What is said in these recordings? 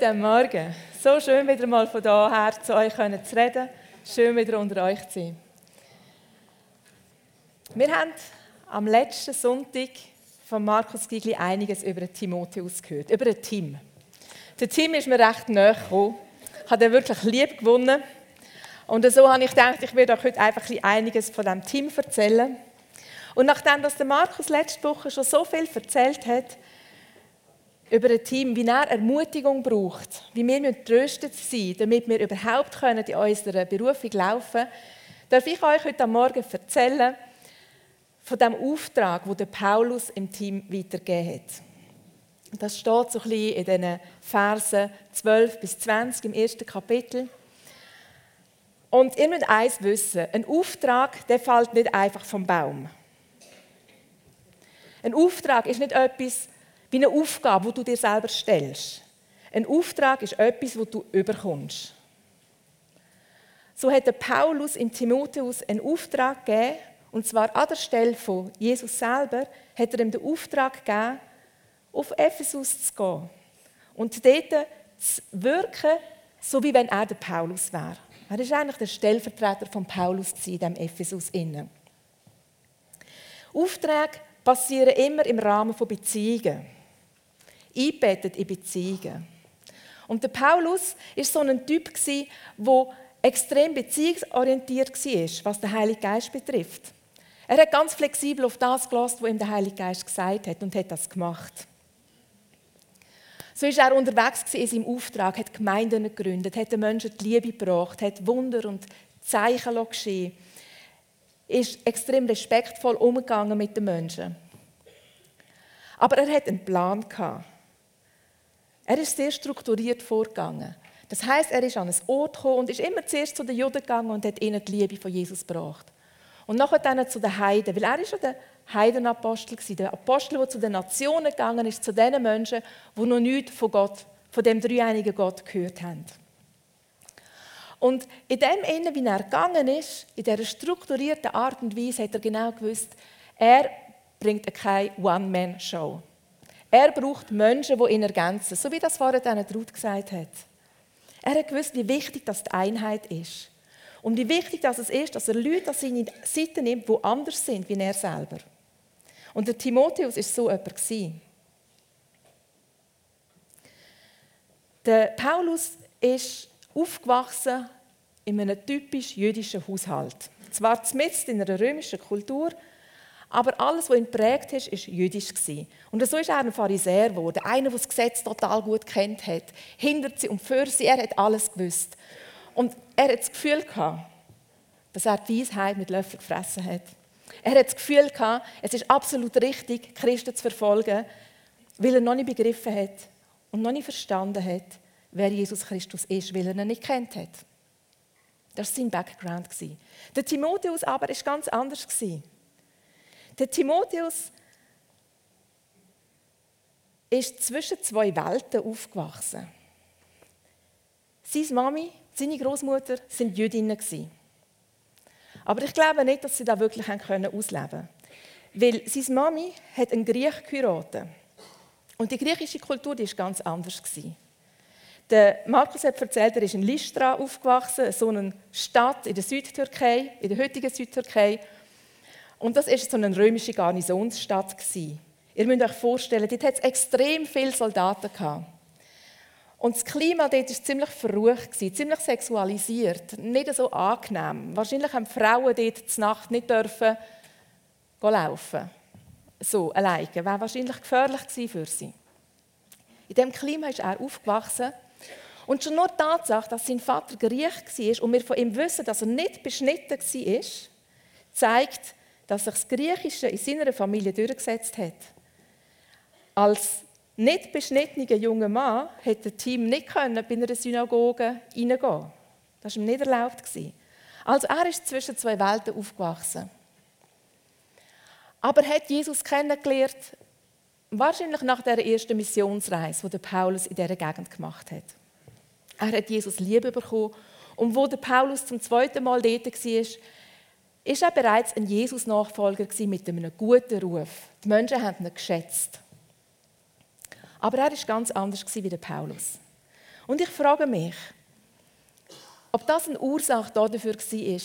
Guten Morgen. So schön, wieder mal von daher zu euch zu reden. Schön, wieder unter euch zu sein. Wir haben am letzten Sonntag von Markus Gigli einiges über Timotheus gehört, über ein Team. Der Team ist mir recht nahe gekommen. Habe ihn wirklich lieb gewonnen. Und so habe ich gedacht, ich werde euch heute einfach einiges von diesem Team erzählen. Und nachdem dass der Markus letzte Woche schon so viel erzählt hat, über ein Team, wie er Ermutigung braucht, wie wir getröstet sein damit wir überhaupt in unserer Berufung laufen können, darf ich euch heute Morgen erzählen von dem Auftrag, den Paulus im Team weitergegeben hat. Das steht so ein bisschen in den Versen 12 bis 20 im ersten Kapitel. Und ihr müsst eins wissen: Ein Auftrag, der fällt nicht einfach vom Baum. Ein Auftrag ist nicht etwas, wie eine Aufgabe, die du dir selber stellst. Ein Auftrag ist etwas, das du überkommst. So hat der Paulus im Timotheus einen Auftrag gegeben, und zwar an der Stelle von Jesus selber, hat er ihm den Auftrag gegeben, auf Ephesus zu gehen und dort zu wirken, so wie wenn er der Paulus wäre. Er ist eigentlich der Stellvertreter von Paulus in diesem Ephesus. Aufträge passieren immer im Rahmen von Beziehungen eingebettet in Beziehungen. Und der Paulus ist so ein Typ der extrem beziehungsorientiert war, was den Heiligen Geist betrifft. Er hat ganz flexibel auf das gelassen, was ihm der Heilige Geist gesagt hat und hat das gemacht. So ist er unterwegs in seinem Auftrag, hat Gemeinden gegründet, hat den Menschen die Liebe gebracht, hat Wunder und Zeichen geschehen, ist extrem respektvoll umgegangen mit den Menschen. Aber er hat einen Plan gehabt. Er ist sehr strukturiert vorgegangen. Das heißt, er ist an einen Ort gekommen und ist immer zuerst zu den Juden gegangen und hat ihnen die Liebe von Jesus gebracht. Und nachher dann zu den Heiden, weil er ist ja der Heidenapostel war, der Apostel, der zu den Nationen gegangen ist, zu den Menschen, die noch nichts von Gott, von dem dreieinigen Gott gehört haben. Und in dem Innen, wie er gegangen ist, in dieser strukturierten Art und Weise, hat er genau gewusst, er bringt keine One-Man-Show. Er braucht Menschen, die ihn ergänzen, so wie das vorher dann Ruth gesagt hat. Er hat gewusst, wie wichtig das die Einheit ist. Und wie wichtig das es ist, dass er Leute an seine Seite nimmt, die anders sind wie er selber. Und der Timotheus ist so jemand. Der Paulus ist aufgewachsen in einem typisch jüdischen Haushalt. Zwar mitten in einer römischen Kultur, aber alles, was ihn prägt hat, war jüdisch. Und so ist er ein Pharisäer geworden, einer, der das Gesetz total gut kennt hat. Hinter sie und für sie, er hat alles gewusst. Und er hat das Gefühl gehabt, dass er die Weisheit mit Löffeln gefressen hat. Er hat das Gefühl gehabt, es ist absolut richtig, Christen zu verfolgen, weil er noch nicht begriffen hat und noch nicht verstanden hat, wer Jesus Christus ist, weil er ihn nicht kennt hat. Das war sein Background. Der Timotheus aber war ganz anders. Der Timotheus ist zwischen zwei Welten aufgewachsen. Seine Mami, seine Großmutter sind Jüdinnen Aber ich glaube nicht, dass sie da wirklich ausleben können. Weil seine Mami hat einen Griech geheiratet. Und die griechische Kultur war ganz anders. Der Markus hat erzählt, er ist in Lystra aufgewachsen, so eine Stadt in der Südtürkei, in der heutigen Südtürkei. Und das war so eine römische Garnisonsstadt. Ihr müsst euch vorstellen, dort hat es extrem viele Soldaten gehabt. Und das Klima dort war ziemlich verrucht, ziemlich sexualisiert, nicht so angenehm. Wahrscheinlich haben Frauen dort zur Nacht nicht dürfen laufen. So, alleine. Wäre wahrscheinlich gefährlich gewesen für sie. In diesem Klima ist er aufgewachsen. Und schon nur die Tatsache, dass sein Vater Griech war und wir von ihm wissen, dass er nicht beschnitten war, zeigt, dass sich das Griechische in seiner Familie durchgesetzt hat. Als nicht beschnittener junger Mann hätte das Team nicht können bei einer Synagoge hineingehen. Das war ihm nicht erlaubt. Also er ist zwischen zwei Welten aufgewachsen. Aber er hat Jesus kennengelernt, wahrscheinlich nach der ersten Missionsreise, die Paulus in dieser Gegend gemacht hat. Er hat Jesus Liebe bekommen und wo der Paulus zum zweiten Mal dort war, ist er bereits ein Jesus-Nachfolger mit einem guten Ruf. Die Menschen haben ihn geschätzt. Aber er war ganz anders wie der Paulus. Und ich frage mich, ob das eine Ursache dafür war,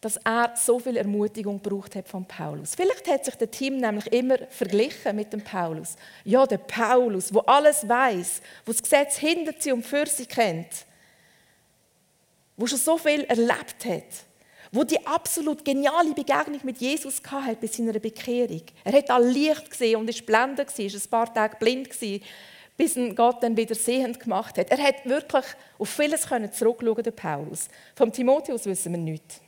dass er so viel Ermutigung braucht hat von Paulus. Vielleicht hat sich der Team nämlich immer verglichen mit dem Paulus. Ja, der Paulus, wo alles weiß, wo das Gesetz hinter sie und für sie kennt, wo schon so viel erlebt hat, wo die absolut geniale Begegnung mit Jesus hatte bei seiner Bekehrung. Er hat all Licht gesehen und ist blendet gewesen, ist ein paar Tage blind gewesen, bis ihn Gott dann wieder sehend gemacht hat. Er hat wirklich auf vieles zurückschauen, der Paulus. Vom Timotheus wissen wir nichts.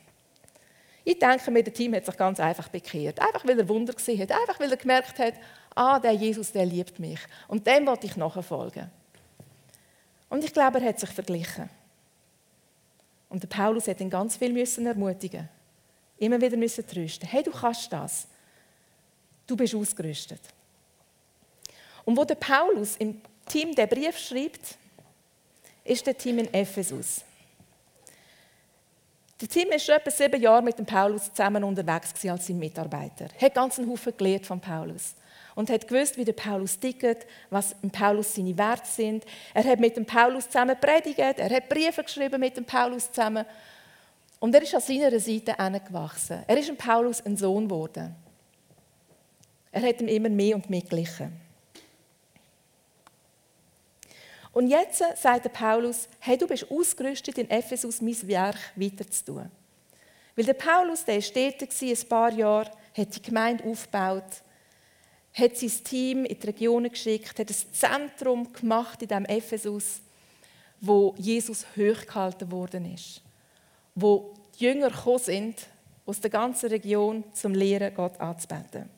Ich denke mir, der Team hat sich ganz einfach bekehrt. Einfach, weil er Wunder gesehen hat. Einfach, weil er gemerkt hat, ah, der Jesus, der liebt mich. Und dem wollte ich nachfolgen. Und ich glaube, er hat sich verglichen. Und der Paulus hat ihn ganz viel müssen ermutigen Immer wieder müssen trösten. Hey, du kannst das. Du bist ausgerüstet. Und wo der Paulus im Team den Brief schreibt, ist der Team in Ephesus. Der Team war schon etwa sieben Jahre mit dem Paulus zusammen unterwegs als sein Mitarbeiter. Er hat ganz einen Haufen gelernt von Paulus und hat gewusst, wie der Paulus tickt, was im Paulus seine Werte sind. Er hat mit dem Paulus zusammen predigt, er hat Briefe geschrieben mit dem Paulus zusammen und er ist an seiner Seite gewachsen. Er ist dem Paulus ein Sohn geworden. Er hat ihm immer mehr und mehr glichen. Und jetzt sagt der Paulus, hey, du bist ausgerüstet, in Ephesus mein Werk weiterzutun. Weil der Paulus, der war dort ein paar Jahre, hat die Gemeinde aufgebaut, hat sein Team in die Regionen geschickt, hat ein Zentrum gemacht in diesem Ephesus, wo Jesus hochgehalten worden ist. Wo die Jünger gekommen sind, aus der ganzen Region, zum Lehren, Gott anzubeten.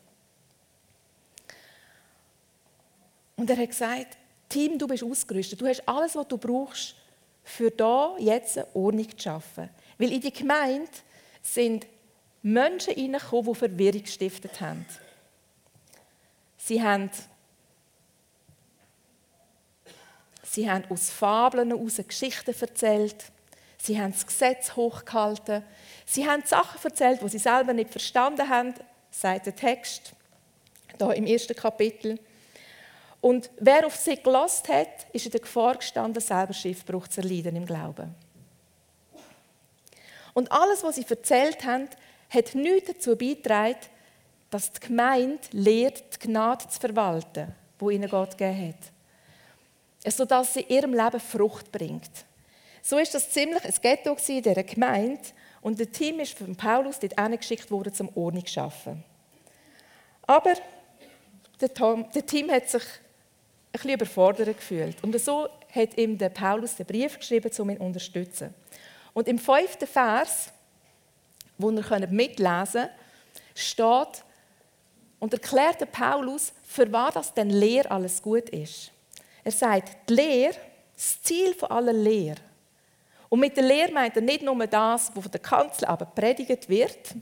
Und er hat gesagt, Team, du bist ausgerüstet. Du hast alles, was du brauchst, für da jetzt eine Ordnung zu schaffen. Weil in die Gemeinde sind Menschen reingekommen, die Verwirrung gestiftet haben. Sie haben, sie haben aus Fabeln heraus Geschichten erzählt. Sie haben das Gesetz hochgehalten. Sie haben Sachen erzählt, die sie selber nicht verstanden haben, sagt der Text, da im ersten Kapitel. Und wer auf sie gelost hat, ist in der Gefahr gestanden, selber Schiffbruch zu erleiden im Glauben. Und alles, was sie erzählt haben, hat nichts dazu beigetragen, dass die Gemeinde lehrt, die Gnade zu verwalten, wo ihnen Gott gegeben hat. Sodass sie in ihrem Leben Frucht bringt. So ist das ziemlich ein Ghetto in dieser Gemeinde und das Team ist von Paulus dort geschickt worden, zum Ordnung zu schaffen. Aber der, Tom, der Team hat sich bisschen überfordert gefühlt. Und so hat ihm der Paulus den Brief geschrieben, um ihn zu unterstützen. Und im fünften Vers, wo ihr mitlesen könnt, steht, und erklärt der Paulus, für was das denn Lehr alles gut ist. Er sagt, die Lehre, das Ziel von aller Lehre. Und mit der Lehre meint er nicht nur das, was von der Kanzel aber predigt wird,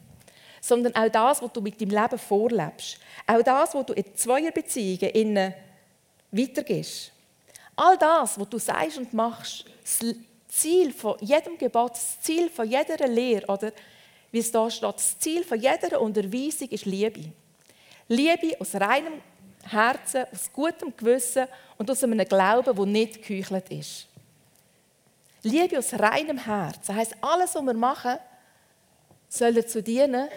sondern auch das, was du mit deinem Leben vorlebst. Auch das, was du in Zweierbeziehungen weitergibst. All das, was du sagst und machst, das Ziel von jedem Gebot, das Ziel von jeder Lehre, oder wie es da steht, das Ziel von jeder Unterweisung ist Liebe. Liebe aus reinem Herzen, aus gutem Gewissen und aus einem Glauben, der nicht geheuchelt ist. Liebe aus reinem Herzen. Das heisst, alles, was wir machen, soll dazu dienen,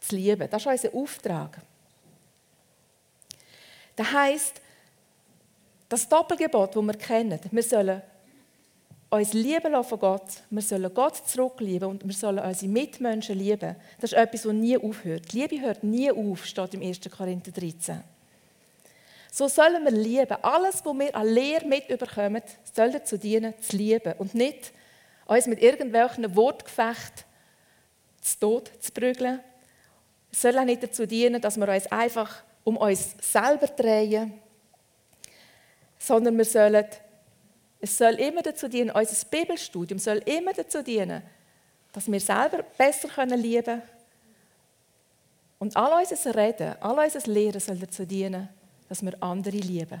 zu lieben. Das ist unser Auftrag. Das heisst, das Doppelgebot, das wir kennen, wir sollen uns lieben von Gott. Wir sollen Gott zurücklieben und wir sollen unsere Mitmenschen lieben. Das ist etwas, das nie aufhört. Die Liebe hört nie auf, steht im 1. Korinther 13. So sollen wir lieben. Alles, was wir an Lehre mitbekommen, soll dazu dienen, zu lieben und nicht uns mit irgendwelchen Wortgefechten zu Tod zu prügeln. Es soll auch nicht dazu dienen, dass wir uns einfach um uns selber drehen, sondern wir sollen es soll immer dazu dienen, unser Bibelstudium soll immer dazu dienen, dass wir selber besser lieben können. Und all unser Reden, all unser Lehren soll dazu dienen, dass wir andere lieben.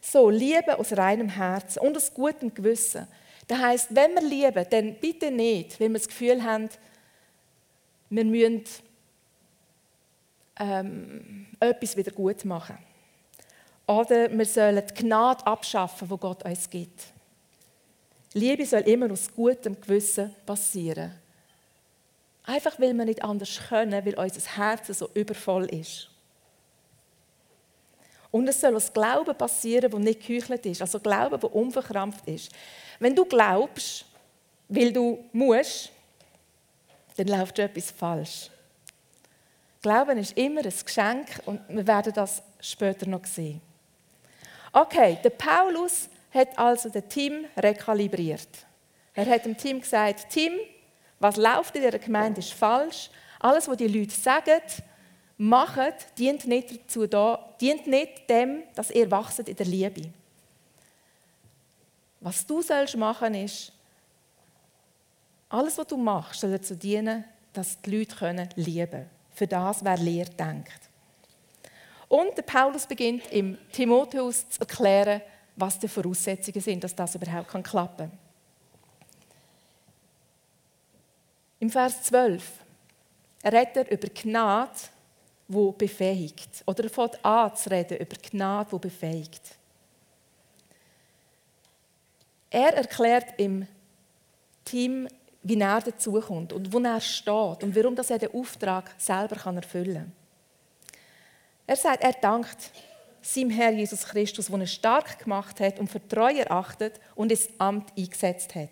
So, Liebe aus reinem Herzen und aus gutem Gewissen. Das heisst, wenn wir lieben, dann bitte nicht, wenn wir das Gefühl haben, wir müssen ähm, etwas wieder gut machen. Oder wir sollen die Gnade abschaffen, die Gott uns gibt. Liebe soll immer aus gutem Gewissen passieren. Einfach weil wir nicht anders können, weil unser Herz so übervoll ist. Und es soll aus Glauben passieren, der nicht geheuchelt ist. Also Glauben, der unverkrampft ist. Wenn du glaubst, weil du musst, dann läuft etwas falsch. Glauben ist immer ein Geschenk und wir werden das später noch sehen. Okay, der Paulus hat also das Team rekalibriert. Er hat dem Team gesagt, Team, was läuft in dieser Gemeinde ist falsch. Alles, was die Leute sagen, machen, dient nicht, dazu da, dient nicht dem, dass ihr wachset in der Liebe. Was du sollst machen ist, alles, was du machst, soll dazu dienen, dass die Leute können lieben können. Für das, wer Lehre denkt. Und der Paulus beginnt im Timotheus zu erklären, was die Voraussetzungen sind, dass das überhaupt klappen kann. Im Vers 12 redet er über Gnade, wo befähigt. Oder er fängt an zu reden über Gnade, wo befähigt. Er erklärt im Team, wie er dazukommt und wo er steht und warum er den Auftrag selber erfüllen kann. Er sagt, er dankt seinem Herr Jesus Christus, der ihn stark gemacht hat und für treu erachtet und ins Amt eingesetzt hat.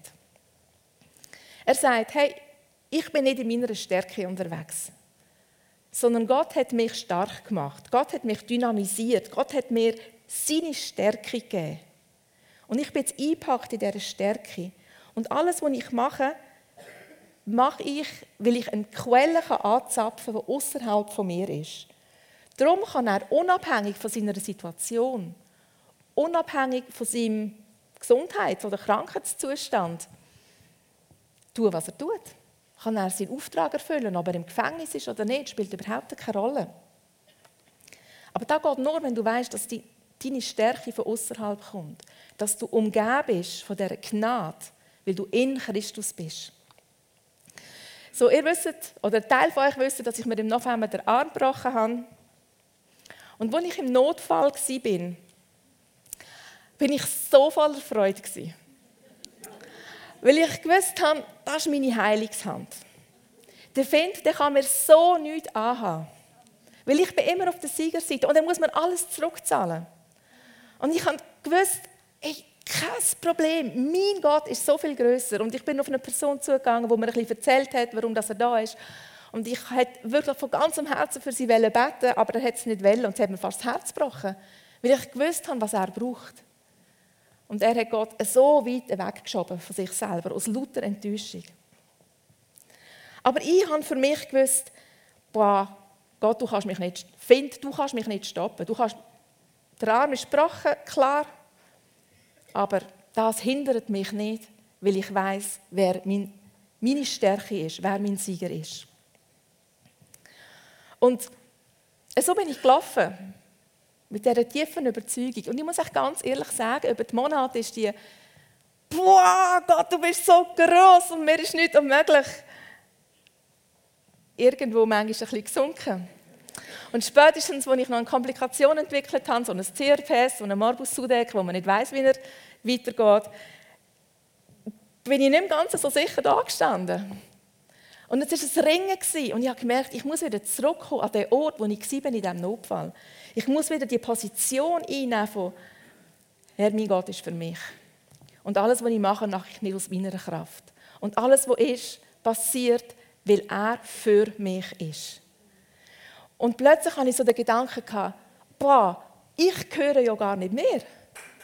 Er sagt, hey, ich bin nicht in meiner Stärke unterwegs, sondern Gott hat mich stark gemacht. Gott hat mich dynamisiert. Gott hat mir seine Stärke gegeben. Und ich bin jetzt eingepackt in dieser Stärke. Und alles, was ich mache, mache ich, weil ich eine Quelle anzapfen kann, die außerhalb von mir ist. Darum kann er unabhängig von seiner Situation, unabhängig von seinem Gesundheits- oder Krankheitszustand, tun, was er tut. Kann er seinen Auftrag erfüllen, ob er im Gefängnis ist oder nicht, spielt überhaupt keine Rolle. Aber da geht nur, wenn du weißt, dass die, deine Stärke von außerhalb kommt, dass du umgeben bist von dieser Gnade, weil du in Christus bist. So, ihr wisst, oder ein Teil von euch wisst, dass ich mir im November den Arm gebrochen habe. Und als ich im Notfall war, bin, bin ich so voller Freude. Weil ich gewusst habe, das ist meine Heilungshand. Der Find, der kann mir so nichts anhaben. Weil ich bin immer auf der Siegerseite und dann muss man alles zurückzahlen. Und ich habe gewusst, ey, kein Problem. Mein Gott ist so viel größer. Und ich bin auf eine Person zugegangen, wo mir ein bisschen erzählt hat, warum er da ist. Und ich hätte wirklich von ganzem Herzen für sie beten aber er hat es nicht wollen. Und sie hat mir fast das Herz gebrochen, weil ich gewusst habe, was er braucht. Und er hat Gott so weit weggeschoben von sich selber, aus lauter Enttäuschung. Aber ich habe für mich gewusst, boah, Gott, du kannst mich nicht, find, du kannst mich nicht stoppen. Du kannst, der Arm ist gebrochen, klar, aber das hindert mich nicht, weil ich weiß, wer mein, meine Stärke ist, wer mein Sieger ist. Und so bin ich gelaufen, mit dieser tiefen Überzeugung. Und ich muss euch ganz ehrlich sagen, über die Monate ist die, boah, Gott, du bist so groß und mir ist nichts unmöglich, irgendwo manchmal ein bisschen gesunken. Und spätestens, als ich noch eine Komplikation entwickelt habe, so ein CRPS, so einen Morbus Sudeck, wo man nicht weiß, wie er weitergeht, bin ich nicht mehr ganz so sicher da gestanden. Und es war ein Ringen und ich habe gemerkt, ich muss wieder zurückkommen an den Ort, wo ich war in diesem Notfall. Ich muss wieder die Position einnehmen von, Herr, mein Gott ist für mich. Und alles, was ich mache, mache ich nicht aus meiner Kraft. Und alles, was ist, passiert, weil er für mich ist. Und plötzlich hatte ich so den Gedanken, boah, ich gehöre ja gar nicht mehr.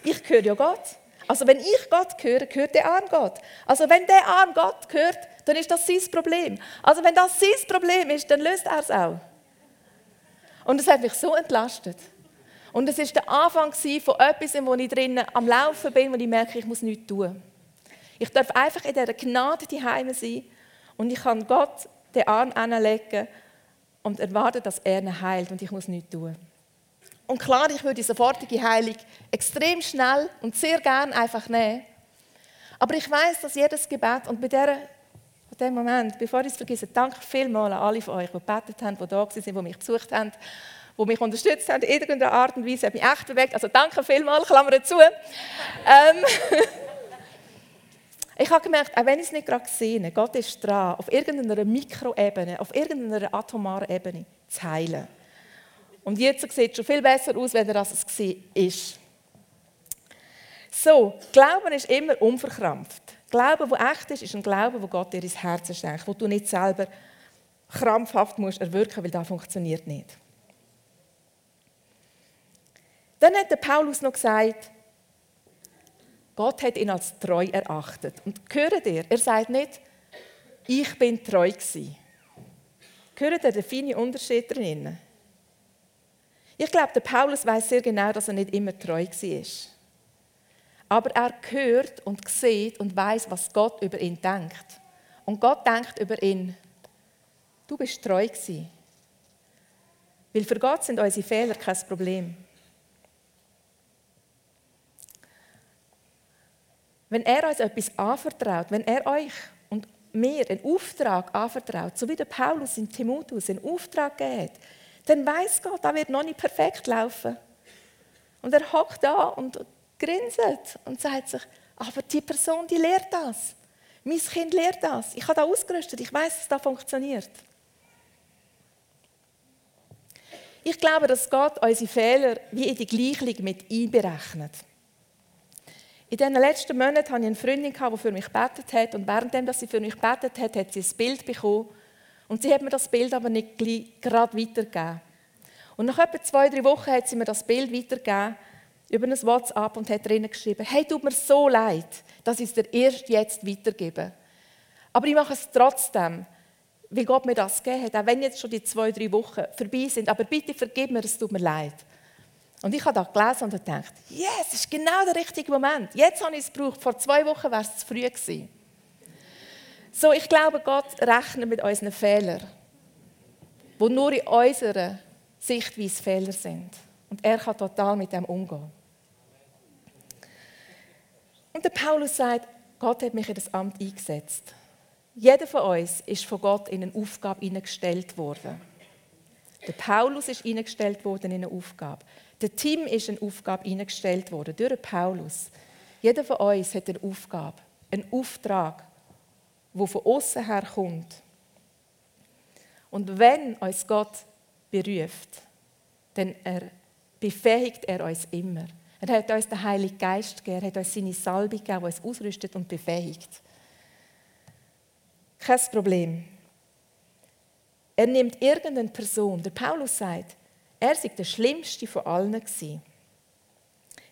Ich gehöre ja Gott. Also wenn ich Gott gehöre, gehört der Arm Gott. Also wenn der Arm Gott gehört, dann ist das sein Problem. Also wenn das sein Problem ist, dann löst er es auch. Und es hat mich so entlastet. Und es ist der Anfang von etwas, wo ich drinnen am Laufen bin, wo ich merke, ich muss nichts tun. Ich darf einfach in dieser Gnade die Heime sein und ich kann Gott den Arm anlegen und erwarten, dass er ihn heilt und ich muss nichts tun. Und klar, ich würde die sofortige Heilung extrem schnell und sehr gern einfach nehmen. Aber ich weiß, dass jedes Gebet und bei dieser, in dem Moment, bevor ich es vergesse, danke vielmals an alle von euch, die gebetet haben, die da waren, die mich besucht haben, die mich unterstützt haben in irgendeiner Art und Weise, hat mich echt bewegt. Also danke vielmals, Klammer zu. Ähm, ich habe gemerkt, auch wenn ich es nicht gerade sehe, Gott ist dran, auf irgendeiner Mikroebene, auf irgendeiner atomaren Ebene zu heilen. Und jetzt sieht es schon viel besser aus, wenn er das war. So, Glauben ist immer unverkrampft. Glauben, der echt ist, ist ein Glaube, wo Gott dir ins Herz schenkt, wo du nicht selber krampfhaft musst erwirken, weil das funktioniert nicht. Dann hat der Paulus noch gesagt, Gott hat ihn als treu erachtet. Und hört ihr, er sagt nicht, ich bin treu gewesen. Hört ihr den feinen Unterschied drin? Ich glaube, der Paulus weiß sehr genau, dass er nicht immer treu war. Aber er hört und sieht und weiß, was Gott über ihn denkt. Und Gott denkt über ihn, du bist treu gewesen. Weil für Gott sind unsere Fehler kein Problem. Wenn er uns etwas anvertraut, wenn er euch und mir einen Auftrag anvertraut, so wie der Paulus in Timotheus einen Auftrag gibt, dann weiß Gott, da wird noch nicht perfekt laufen. Und er hockt da und grinset und sagt sich, aber die Person, die lehrt das. Mein Kind lehrt das. Ich habe da ausgerüstet. Ich weiß, dass das funktioniert. Ich glaube, dass Gott unsere Fehler wie in die Gleichung mit einberechnet. In den letzten Monaten hatte ich eine Freundin, die für mich gebetet hat. Und währenddem sie für mich gebetet hat, hat sie ein Bild bekommen und sie hat mir das Bild aber nicht gerade weitergegeben. Und nach etwa zwei, drei Wochen hat sie mir das Bild weitergegeben über ein WhatsApp und hat drinnen geschrieben, hey, tut mir so leid, dass ich es dir erst jetzt weitergebe. Aber ich mache es trotzdem, weil Gott mir das gegeben hat, auch wenn jetzt schon die zwei, drei Wochen vorbei sind. Aber bitte vergib mir, es tut mir leid. Und ich habe das gelesen und gedacht, yes, es ist genau der richtige Moment. Jetzt habe ich es gebraucht. Vor zwei Wochen wäre es zu früh gewesen. So, ich glaube, Gott rechnet mit unseren Fehlern, wo nur in unserer Sichtweise Fehler sind. Und er kann total mit dem umgehen. Und der Paulus sagt, Gott hat mich in das Amt eingesetzt. Jeder von uns ist von Gott in eine Aufgabe eingestellt worden. Der Paulus ist eingestellt worden in eine Aufgabe. Der Tim ist in eine Aufgabe eingestellt worden durch Paulus. Jeder von uns hat eine Aufgabe, einen Auftrag, wo von außen her kommt. Und wenn uns Gott beruft, dann befähigt er uns immer. Er hat uns den Heiligen Geist gegeben, er hat uns seine Salbe gegeben, die uns ausrüstet und befähigt. Kein Problem. Er nimmt irgendeine Person. Der Paulus sagt, er sei der Schlimmste von allen gewesen.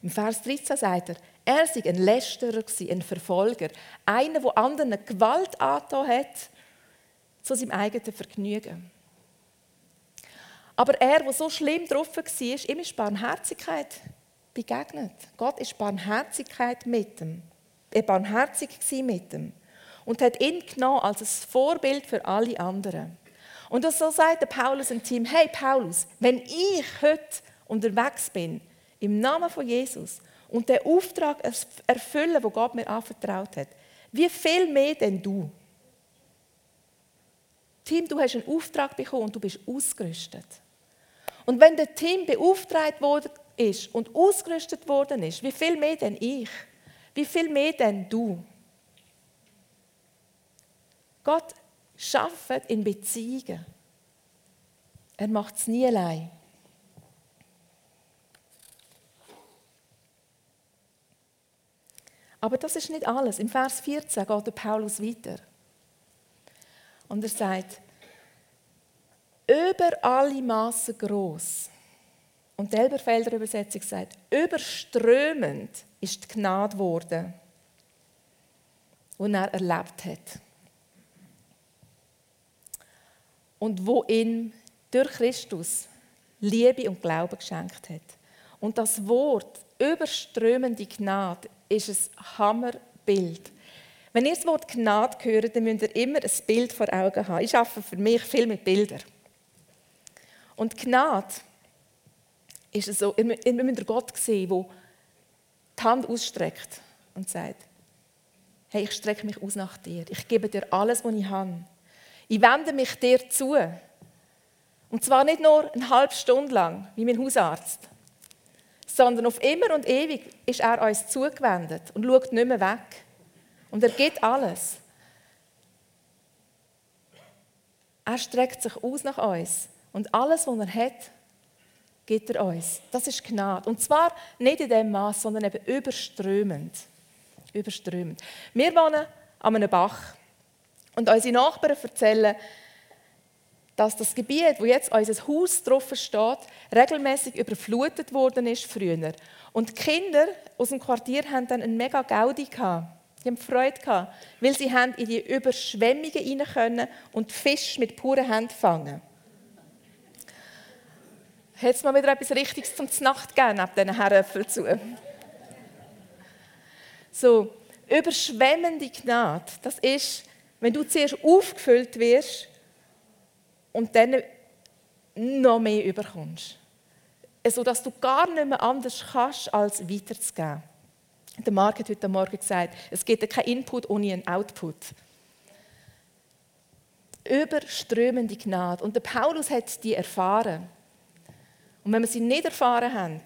Im Vers 13 sagt er, er sei ein Lästerer, ein Verfolger, einer, der anderen Gewalt angetan hat, zu seinem eigenen Vergnügen. Aber er, der so schlimm drauf war, ihm ist Barmherzigkeit begegnet. Gott ist Barmherzigkeit mit ihm. Er barmherzig mit ihm. Und hat ihn genommen als ein Vorbild für alle anderen. Und so sagt Paulus im Team, hey Paulus, wenn ich heute unterwegs bin, im Namen von Jesus, und den Auftrag erfüllen, den Gott mir anvertraut hat. Wie viel mehr denn du? Tim, du hast einen Auftrag bekommen und du bist ausgerüstet. Und wenn der Tim beauftragt worden ist und ausgerüstet worden ist, wie viel mehr denn ich? Wie viel mehr denn du? Gott schafft in Beziehungen. Er macht es nie allein. Aber das ist nicht alles. Im Vers 14 geht der Paulus weiter. Und er sagt, über alle Maßen groß. Und die Elberfelder Übersetzung sagt, überströmend ist die Gnade geworden, die er erlebt hat. Und wo ihm durch Christus Liebe und Glauben geschenkt hat. Und das Wort überströmende Gnade ist ein Hammerbild. Wenn ihr das Wort Gnade hört, dann müsst ihr immer ein Bild vor Augen haben. Ich arbeite für mich viel mit Bildern. Und Gnade ist so, ihr müsst Gott sehen, der die Hand ausstreckt und sagt, hey, ich strecke mich aus nach dir. Ich gebe dir alles, was ich habe. Ich wende mich dir zu. Und zwar nicht nur eine halbe Stunde lang, wie mein Hausarzt, sondern auf immer und ewig ist er uns zugewendet und schaut nicht mehr weg. Und er gibt alles. Er streckt sich aus nach uns. Und alles, was er hat, gibt er uns. Das ist Gnade. Und zwar nicht in dem Maß, sondern eben überströmend. Überströmend. Wir wohnen an einem Bach. Und unsere Nachbarn erzählen, dass das Gebiet, wo jetzt unser Haus drauf steht, regelmäßig überflutet worden ist früher. Und die Kinder aus dem Quartier haben dann einen mega Gaudi gehabt. Die haben Freude gehabt, weil sie in die Überschwemmungen rein können und Fisch mit puren Händen fangen. Hat es mal wieder etwas Richtiges zum Nacht gegeben, neben diesen Herröpfeln zu? So, überschwemmende Gnade, das ist, wenn du zuerst aufgefüllt wirst und dann noch mehr überkommst. So dass du gar nicht mehr anders kannst, als weiterzugeben. Der Marc hat heute Morgen gesagt, es gibt keinen Input ohne einen Output. Überströmende Gnade. Und der Paulus hat die erfahren. Und wenn wir sie nicht erfahren haben,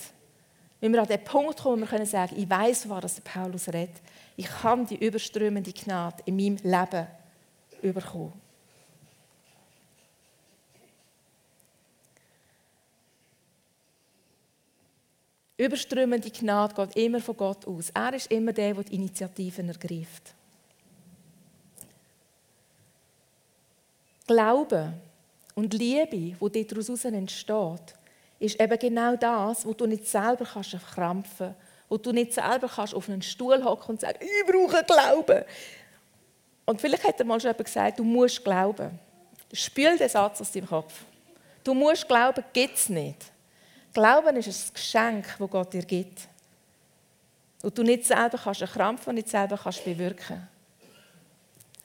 wenn wir an den Punkt kommen, wo wir können sagen, ich weiß, was der Paulus redet. Ich kann die überströmende Gnade in meinem Leben überkommen. Überströmende Gnade geht immer von Gott aus. Er ist immer der, der die Initiativen ergreift. Glaube und Liebe, die daraus entsteht, ist eben genau das, wo du nicht selber kannst verkrampfen wo du nicht selber kannst auf einen Stuhl hocken und sagen, ich brauche Glauben. Und vielleicht hat er mal schon jemand gesagt, du musst glauben. Spül den Satz aus deinem Kopf. Du musst glauben, gibt es nicht. Glauben ist ein Geschenk, das Gott dir gibt. Und du nicht selber kannst Krampf und nicht selber kannst bewirken.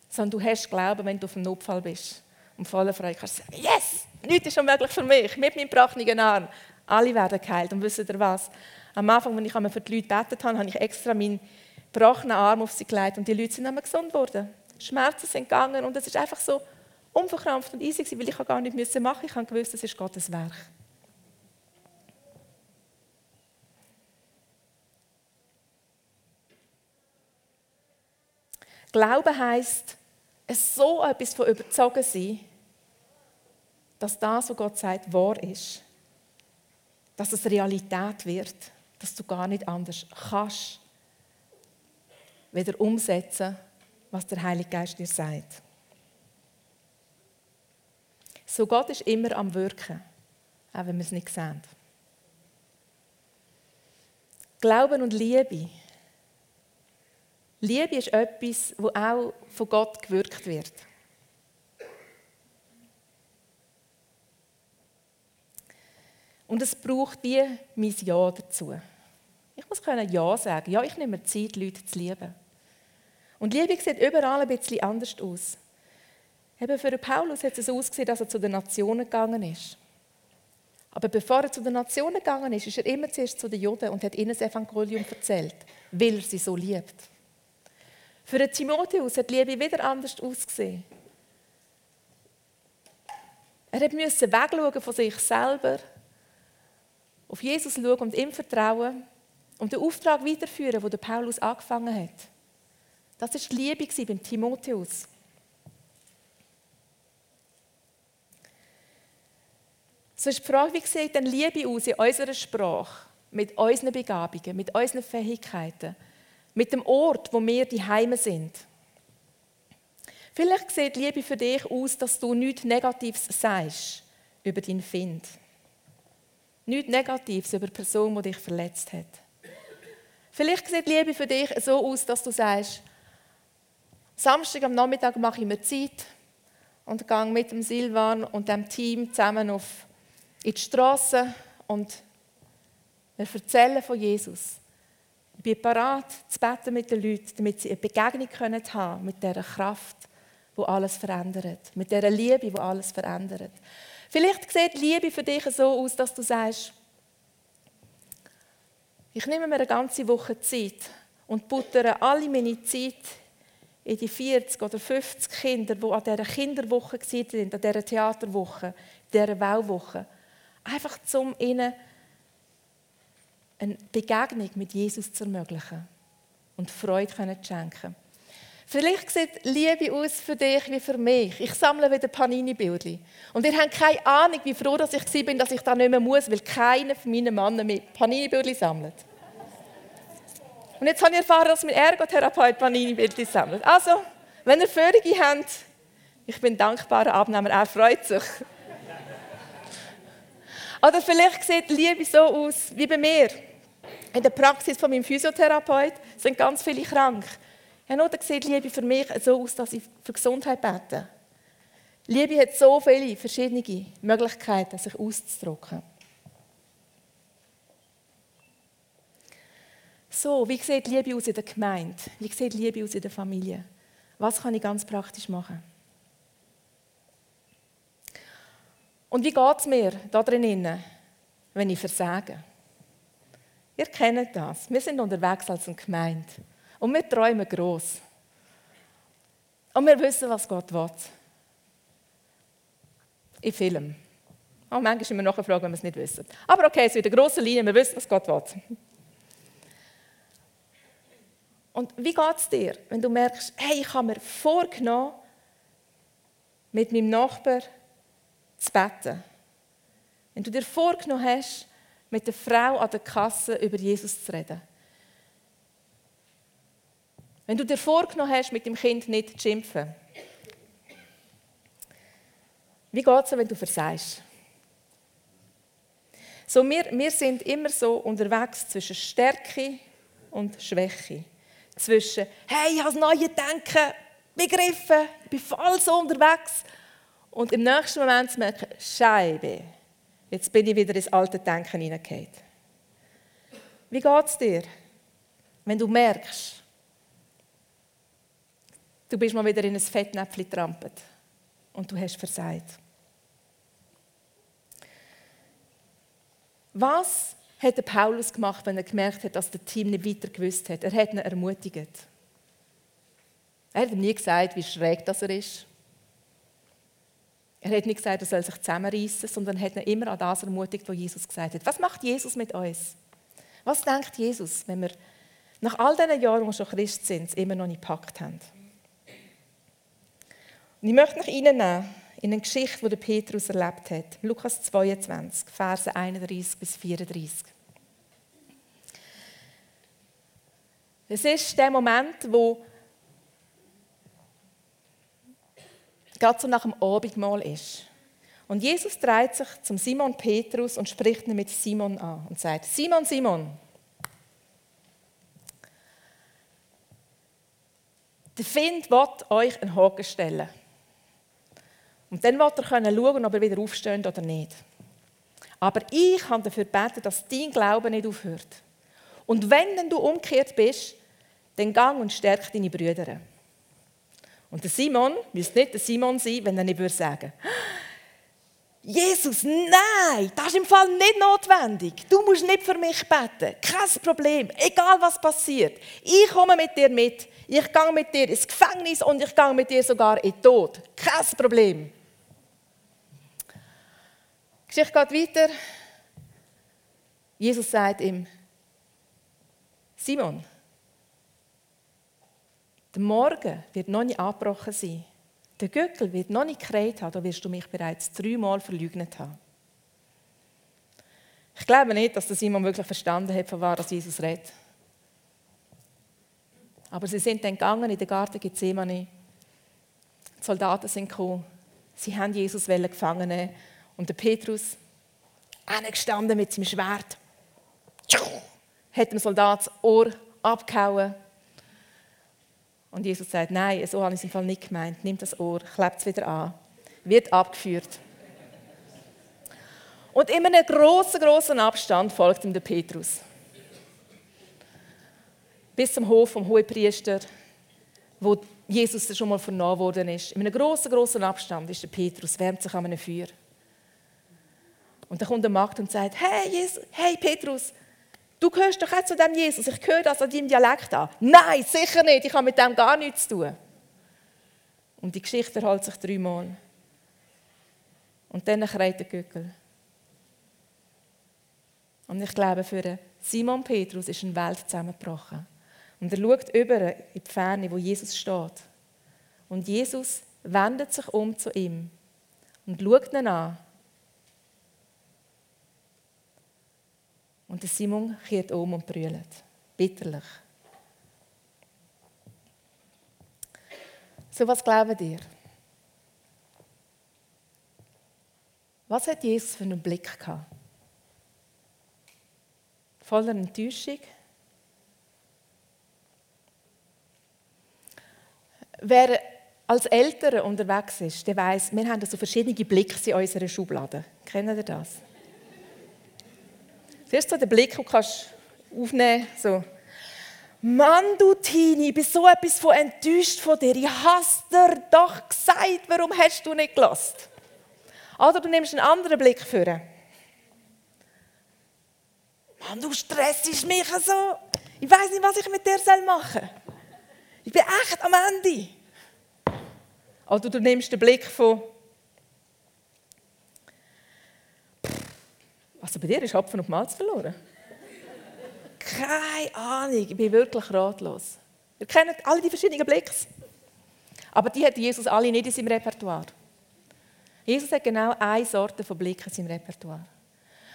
Sondern du hast Glauben, wenn du auf einem Notfall bist. Und voller Freude kannst du sagen, yes, nichts ist unmöglich für mich. Mit meinem brachnigen Arm. Alle werden geheilt. Und wisst ihr was? Am Anfang, als ich für die Leute gebetet habe, habe ich extra meinen brachenen Arm auf sie gelegt und die Leute sind immer gesund geworden. Schmerzen sind gegangen und es ist einfach so unverkrampft und easy weil ich gar nicht machen musste. Ich habe gewusst, das ist Gottes Werk. Glauben heißt, es so etwas von überzogen sein, dass das, was Gott sagt, wahr ist. Dass es Realität wird, dass du gar nicht anders kannst, weder umsetzen, was der Heilige Geist dir sagt. So Gott ist immer am Wirken, auch wenn wir es nicht sehen. Glauben und Liebe Liebe ist etwas, wo auch von Gott gewirkt wird. Und es braucht wie mein Ja dazu. Ich muss können Ja sagen. Ja, ich nehme mir Zeit, Leute zu lieben. Und Liebe sieht überall ein bisschen anders aus. Eben für Paulus hat es ausgesehen, dass er zu den Nationen gegangen ist. Aber bevor er zu den Nationen gegangen ist, ist er immer zuerst zu den Juden und hat ihnen das Evangelium erzählt, weil er sie so liebt. Für den Timotheus hat die Liebe wieder anders ausgesehen. Er musste wegschauen von sich selber, auf Jesus schauen und ihm vertrauen und den Auftrag weiterführen, den Paulus angefangen hat. Das war die Liebe beim Timotheus. So ist die Frage, wie sieht denn Liebe aus in unserer Sprache, mit unseren Begabungen, mit unseren Fähigkeiten? mit dem Ort, wo wir die Heime sind. Vielleicht sieht Liebe für dich aus, dass du nichts Negatives sagst über deinen Find. Nichts Negatives über die Person, die dich verletzt hat. Vielleicht sieht Liebe für dich so aus, dass du sagst, Samstag am Nachmittag mache ich mir Zeit und gehe mit dem Silvan und dem Team zusammen auf in die Straße und wir erzählen von Jesus. Ich bin bereit, zu beten mit den Leuten, damit sie eine Begegnung haben können mit dieser Kraft, die alles verändert. Mit dieser Liebe, die alles verändert. Vielleicht sieht Liebe für dich so aus, dass du sagst, ich nehme mir eine ganze Woche Zeit und buttere alle meine Zeit in die 40 oder 50 Kinder, die an dieser Kinderwoche waren, an dieser Theaterwoche, dieser Wellwoche, einfach um ihnen eine Begegnung mit Jesus zu ermöglichen und Freude zu schenken. Vielleicht sieht Liebe aus für dich wie für mich. Ich sammle wieder Panini-Bilder. Und ihr habt keine Ahnung, wie froh dass ich bin, dass ich da nicht mehr muss, weil keiner von meinen Männern mehr Panini-Bilder sammelt. Und jetzt habe ich erfahren, dass mein Ergotherapeut Panini-Bilder sammelt. Also, wenn ihr Führungen habt, ich bin dankbarer Abnehmer, er freut sich. Oder vielleicht sieht Liebe so aus wie bei mir. In der Praxis von meinem Physiotherapeut sind ganz viele krank. Ja, nur sieht Liebe für mich so aus, dass ich für Gesundheit bete. Liebe hat so viele verschiedene Möglichkeiten, sich auszudrücken. So, wie sieht Liebe aus in der Gemeinde? Wie sieht Liebe aus in der Familie? Was kann ich ganz praktisch machen? Und wie geht es mir da drinnen, wenn ich versage? Ihr kennt das. Wir sind unterwegs als eine Gemeinde. Und wir träumen groß. Und wir wissen, was Gott will. In Film. Oh, manchmal noch eine Frage, wenn wir es nicht wissen. Aber okay, es wieder eine grosse Linie, wir wissen, was Gott will. Und wie geht es dir, wenn du merkst, hey, ich habe mir vorgenommen, mit meinem Nachbar zu beten? Wenn du dir vorgenommen hast, mit der Frau an der Kasse über Jesus zu reden. Wenn du dir vorgenommen hast, mit dem Kind nicht zu schimpfen. Wie geht es, wenn du versagst? So, wir, wir sind immer so unterwegs zwischen Stärke und Schwäche. Zwischen, hey, ich habe das neue Denken begriffen, ich bin voll so unterwegs. Und im nächsten Moment zu merken, Scheibe, jetzt bin ich wieder ins alte Denken hineingekommen. Wie geht es dir, wenn du merkst, Du bist mal wieder in ein Fettnäpfchen getrampelt und du hast versagt. Was hat Paulus gemacht, wenn er gemerkt hat, dass das Team nicht weiter gewusst hat? Er hat ihn ermutigt. Er hat ihm nie gesagt, wie schräg das er ist. Er hat nicht gesagt, er soll sich zusammenreißen, sondern hat ihn immer an das ermutigt, was Jesus gesagt hat. Was macht Jesus mit uns? Was denkt Jesus, wenn wir nach all diesen Jahren, wo wir schon Christ sind, immer noch nicht gepackt haben? Und ich möchte noch reinnehmen in eine Geschichte, die Petrus erlebt hat. Lukas 22, Verse 31 bis 34. Es ist der Moment, wo gerade so nach dem Abendmahl ist. Und Jesus dreht sich zum Simon Petrus und spricht ihn mit Simon an und sagt: Simon, Simon, der Find wird euch einen Haken stellen. Und dann wird er schauen, ob er wieder aufsteht oder nicht. Aber ich kann dafür beten, dass dein Glaube nicht aufhört. Und wenn du umgekehrt bist, dann gang und stärk deine Brüder. Und der Simon müsste nicht der Simon sein, wenn er nicht würde Jesus, nein, das ist im Fall nicht notwendig. Du musst nicht für mich beten. Kein Problem, egal was passiert. Ich komme mit dir mit. Ich gehe mit dir ins Gefängnis und ich gehe mit dir sogar in den Tod. Kein Problem. Die Geschichte geht weiter. Jesus sagt ihm, Simon, der Morgen wird noch nicht abgebrochen sein. Der Göckel wird noch nicht geredet haben, da wirst du mich bereits dreimal verleugnet haben. Ich glaube nicht, dass Simon wirklich verstanden hat, von was Jesus redet. Aber sie sind dann gegangen in den Garten Gethsemane. Die Soldaten sind gekommen. Sie haben Jesus gefangen nehmen und der Petrus, gestanden mit seinem Schwert, hat dem Soldat das Ohr abgehauen. Und Jesus sagt, nein, so habe ich es im Fall nicht gemeint. Nimm das Ohr, klebt es wieder an, wird abgeführt. Und in einem grossen, grossen Abstand folgt ihm der Petrus. Bis zum Hof vom Hohepriester, wo Jesus schon mal vernommen worden ist. In einem grossen, grossen Abstand ist der Petrus, wärmt sich an einem Feuer. Und dann kommt der Magd und sagt, hey, Jesus, hey Petrus, du gehörst doch auch zu dem Jesus. Ich höre das an deinem Dialekt an. Nein, sicher nicht, ich habe mit dem gar nichts zu tun. Und die Geschichte wiederholt sich dreimal. Und dann kreit der Gückel. Und ich glaube, für Simon Petrus ist eine Welt zusammengebrochen. Und er schaut über in die Ferne, wo Jesus steht. Und Jesus wendet sich um zu ihm und schaut ihn an. Und der Simon kehrt um und brüllt. Bitterlich. So was glaubt ihr? Was hat Jesus für einen Blick gehabt? Voller Enttäuschung? Wer als Eltern unterwegs ist, der weiß, wir haben so verschiedene Blicke in unserer Schublade. Kennen ihr das? Zuerst so den Blick, den du kannst aufnehmen so. Mann, du Tini, ich bin so etwas von enttäuscht von dir. Ich hast dir doch gesagt, warum hast du nicht gelassen? Oder du nimmst einen anderen Blick für. Mann, du stressst mich so. Ich weiß nicht, was ich mit dir machen soll. Ich bin echt am Ende. Oder du nimmst den Blick von. Also bei dir ist Hopfen und Malz verloren. Keine Ahnung, ich bin wirklich ratlos. Ihr kennt alle die verschiedenen Blicke. Aber die hat Jesus alle nicht in seinem Repertoire. Jesus hat genau eine Sorte von Blicken in seinem Repertoire.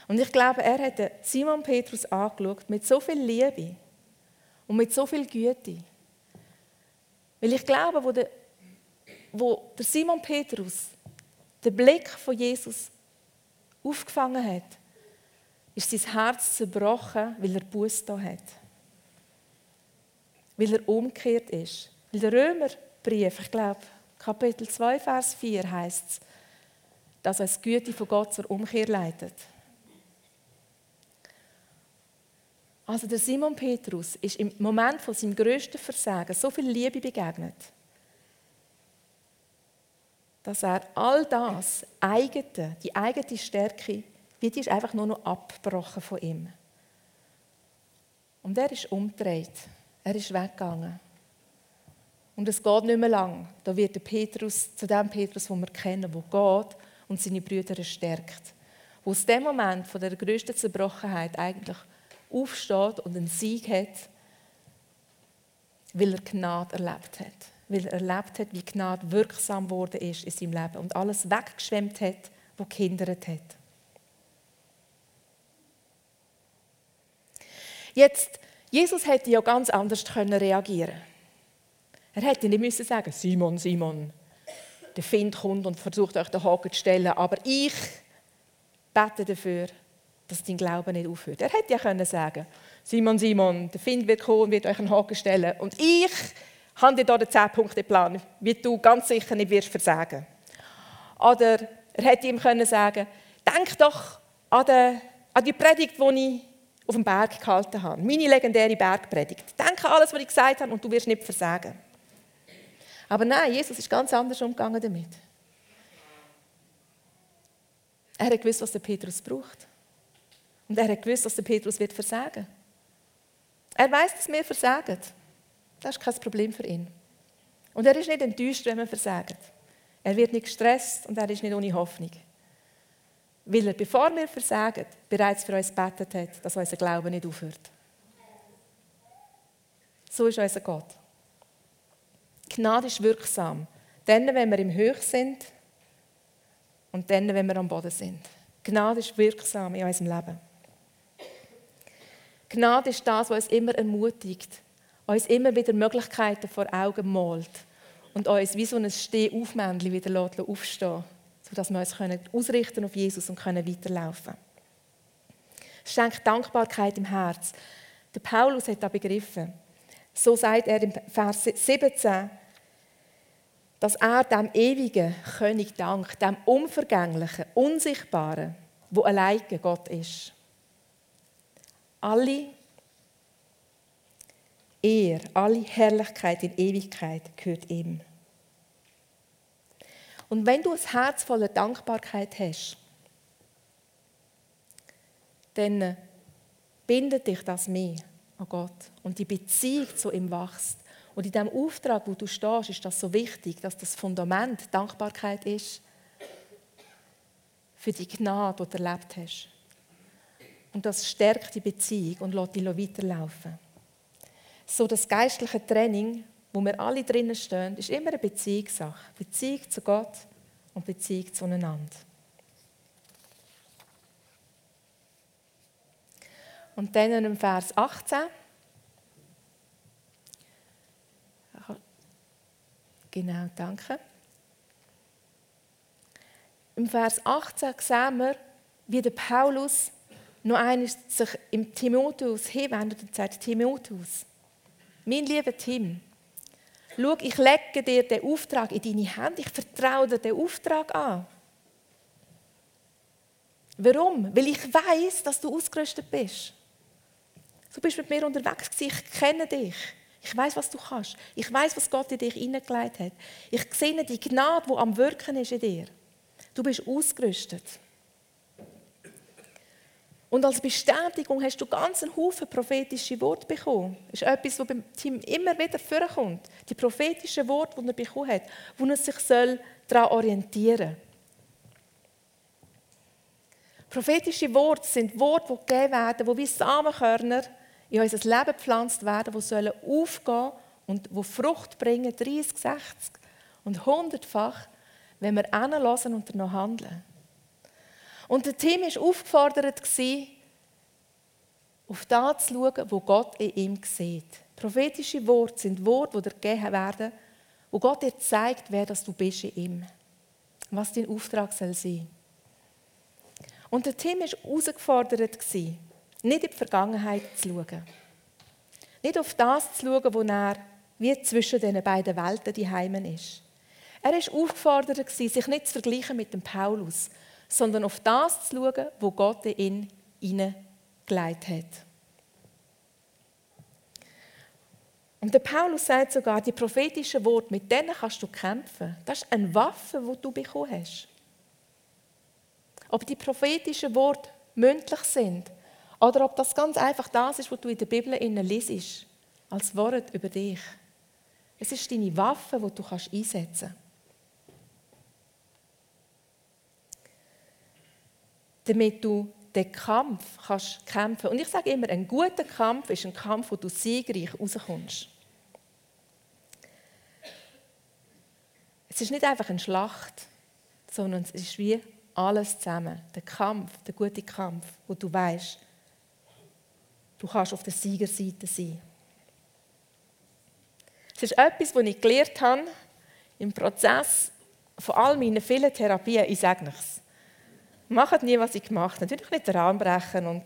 Und ich glaube, er hat Simon Petrus angeschaut mit so viel Liebe und mit so viel Güte. Weil ich glaube, wo der, wo der Simon Petrus den Blick von Jesus aufgefangen hat, ist sein Herz zerbrochen, weil er Buß da hat. Weil er umgekehrt ist. Weil der Römerbrief, ich glaube, Kapitel 2, Vers 4 heißt es, dass uns die Güte von Gott zur Umkehr leitet. Also der Simon Petrus ist im Moment von seinem größten Versagen so viel Liebe begegnet, dass er all das eigene, die eigene Stärke, wie die ist einfach nur noch abgebrochen von ihm. Und er ist umgedreht. Er ist weggegangen. Und es geht nicht mehr lang. Da wird der Petrus zu dem Petrus, den wir kennen, der geht und seine Brüder stärkt. Wo aus dem Moment von der größten Zerbrochenheit eigentlich aufsteht und einen Sieg hat, weil er Gnade erlebt hat. Weil er erlebt hat, wie Gnade wirksam geworden ist in seinem Leben und alles weggeschwemmt hat, was gehindert hat. Jetzt, Jesus hätte ja ganz anders reagieren können. Er hätte nicht müssen sagen, Simon, Simon, der Find kommt und versucht euch den Haken zu stellen, aber ich bete dafür, dass dein Glaube nicht aufhört. Er hätte ja können sagen, Simon, Simon, der Find wird kommen und wird euch einen Haken stellen und ich habe dir hier den 10-Punkte-Plan, wie du ganz sicher nicht wirst versagen. Oder er hätte ihm können sagen, denk doch an die Predigt, die ich auf dem Berg gehalten habe. Meine legendäre Bergpredigt. Denk an alles, was ich gesagt habe und du wirst nicht versagen. Aber nein, Jesus ist ganz anders umgegangen damit. Er hat gewusst, was der Petrus braucht. Und er hat gewusst, dass der Petrus wird versagen. Er weiß, dass wir versagen. Das ist kein Problem für ihn. Und er ist nicht enttäuscht, wenn wir versagen. Er wird nicht gestresst und er ist nicht ohne Hoffnung. Weil er, bevor wir versagen, bereits für uns betet hat, dass unser Glaube nicht aufhört. So ist unser Gott. Gnade ist wirksam. Dann, wenn wir im Höch sind und dann, wenn wir am Boden sind. Gnade ist wirksam in unserem Leben. Gnade ist das, was uns immer ermutigt, uns immer wieder Möglichkeiten vor Augen malt und uns wie so ein Stehaufmännchen wieder aufstehen sodass wir uns ausrichten auf Jesus und weiterlaufen können. Schenkt Dankbarkeit im Herz. Der Paulus hat das begriffen. So sagt er im Vers 17, dass er dem ewigen König dankt, dem unvergänglichen, unsichtbaren, wo alleine Gott ist. Alle Ehr, alle Herrlichkeit in Ewigkeit gehört ihm. Und wenn du ein Herz voller Dankbarkeit hast, dann bindet dich das mehr an Gott und die Beziehung zu ihm wächst. Und in diesem Auftrag, wo du stehst, ist das so wichtig, dass das Fundament Dankbarkeit ist für die Gnade, die du erlebt hast. Und das stärkt die Beziehung und lässt dich weiterlaufen. So das geistliche Training, wo wir alle drinnen stehen, ist immer eine Beziehungssache. Beziehung zu Gott und Beziehung zueinander. Und dann in Vers 18. Genau, danke. Im Vers 18 sehen wir, wie der Paulus noch einmal sich im Timotheus hinwendet und sagt, Timotheus, mein lieber Tim, schau, ich lege dir den Auftrag in deine Hände, ich vertraue dir den Auftrag an. Warum? Weil ich weiß, dass du ausgerüstet bist. Du bist mit mir unterwegs, ich kenne dich. Ich weiß, was du kannst. Ich weiß, was Gott in dich hineingelegt hat. Ich sehe die Gnade, die am Wirken ist in dir. Du bist ausgerüstet. Und als Bestätigung hast du ganz einen Haufen prophetische Worte bekommen. Das ist etwas, was beim Team immer wieder vorkommt. Die prophetischen Worte, die er bekommen hat, wo er sich daran orientieren soll. Prophetische Worte sind Worte, die gegeben werden, die wie Samenkörner in unser Leben gepflanzt werden, die sollen aufgehen und die Frucht bringen, 30, 60 und 100-fach, wenn wir hinlassen und danach handeln. Und der Team war aufgefordert, auf das zu schauen, wo Gott in ihm sieht. Prophetische Worte sind Worte, die dir gegeben werden, wo Gott dir zeigt, wer das du bist in ihm. Was dein Auftrag soll sein. Und der Tim war herausgefordert, nicht in die Vergangenheit zu schauen. Nicht auf das zu schauen, wo er wie zwischen den beiden Welten die Heimen ist. Er war aufgefordert, sich nicht zu vergleichen mit dem Paulus, sondern auf das zu schauen, wo Gott in ihn hineingelegt hat. Und der Paulus sagt sogar, die prophetischen Worte, mit denen kannst du kämpfen. Das ist eine Waffe, die du bekommen hast. Ob die prophetischen Worte mündlich sind oder ob das ganz einfach das ist, was du in der Bibel liest, als Wort über dich. Es ist deine Waffe, die du einsetzen kannst. Damit du den Kampf kannst kämpfen. Und ich sage immer, ein guter Kampf ist ein Kampf, wo du siegreich rauskommst. Es ist nicht einfach eine Schlacht, sondern es ist wie alles zusammen. Der Kampf, der gute Kampf, wo du weißt, Du kannst auf der Siegerseite sein. Es ist etwas, was ich gelernt habe im Prozess von all meinen vielen Therapien. Ich sage nichts. Macht nie, was ich gemacht. Natürlich nicht den Rahmen brechen und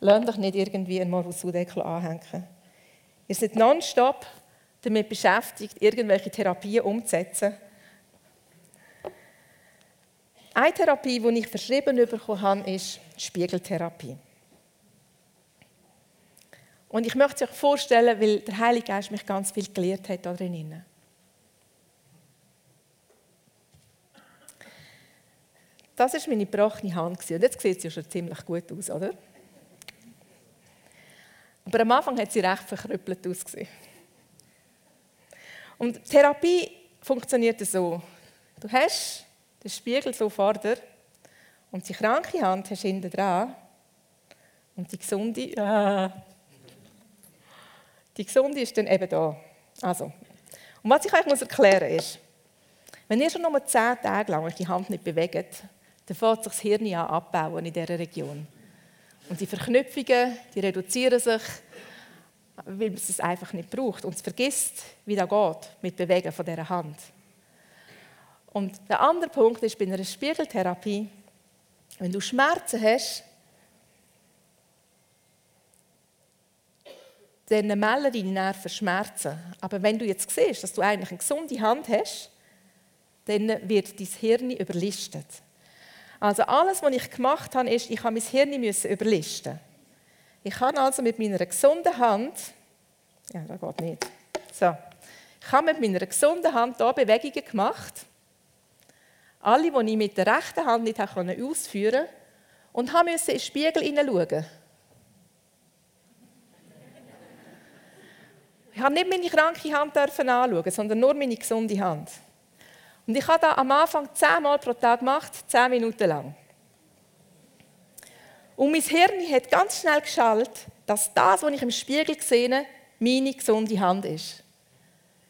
lasst euch nicht irgendwie einen Morusudeckel anhängen. Ihr seid nonstop damit beschäftigt, irgendwelche Therapien umzusetzen. Eine Therapie, die ich verschrieben bekommen habe, ist die Spiegeltherapie. Und ich möchte es euch vorstellen, weil der Heilige Geist mich ganz viel gelehrt hat da Das ist meine gebrochene Hand. Und jetzt sieht sie ja schon ziemlich gut aus, oder? Aber am Anfang hat sie recht verkrüppelt ausgesehen. Und Therapie funktioniert so. Du hast den Spiegel so vor dir und die kranke Hand hast du hinten dran und die gesunde, äh, die gesunde ist dann eben da. Also, und was ich euch muss erklären ist, wenn ihr schon nur zehn Tage lang die Hand nicht bewegt, dann fängt sich das Hirn an abbauen in dieser Region. Und die Verknüpfungen, die reduzieren sich, weil es es einfach nicht braucht. Und es vergisst, wie das geht mit Bewegen von dieser Hand. Und der andere Punkt ist bei einer Spiegeltherapie, wenn du Schmerzen hast, dann melden deine Nerven Schmerzen. Aber wenn du jetzt siehst, dass du eigentlich eine gesunde Hand hast, dann wird dein Hirn überlistet. Also alles, was ich gemacht habe, ist, ich habe mein Hirn überlisten. Ich habe also mit meiner gesunden Hand, ja, das geht nicht. So, ich habe mit meiner gesunden Hand hier Bewegungen gemacht. Alle, die ich mit der rechten Hand nicht ausführen konnte. Und musste in den Spiegel hineinschauen. Ich habe nicht meine kranke Hand anschauen, sondern nur meine gesunde Hand. Und ich habe das am Anfang zehnmal pro Tag gemacht, zehn Minuten lang. Und mein Hirn hat ganz schnell geschaltet, dass das, was ich im Spiegel sehe, meine gesunde Hand ist.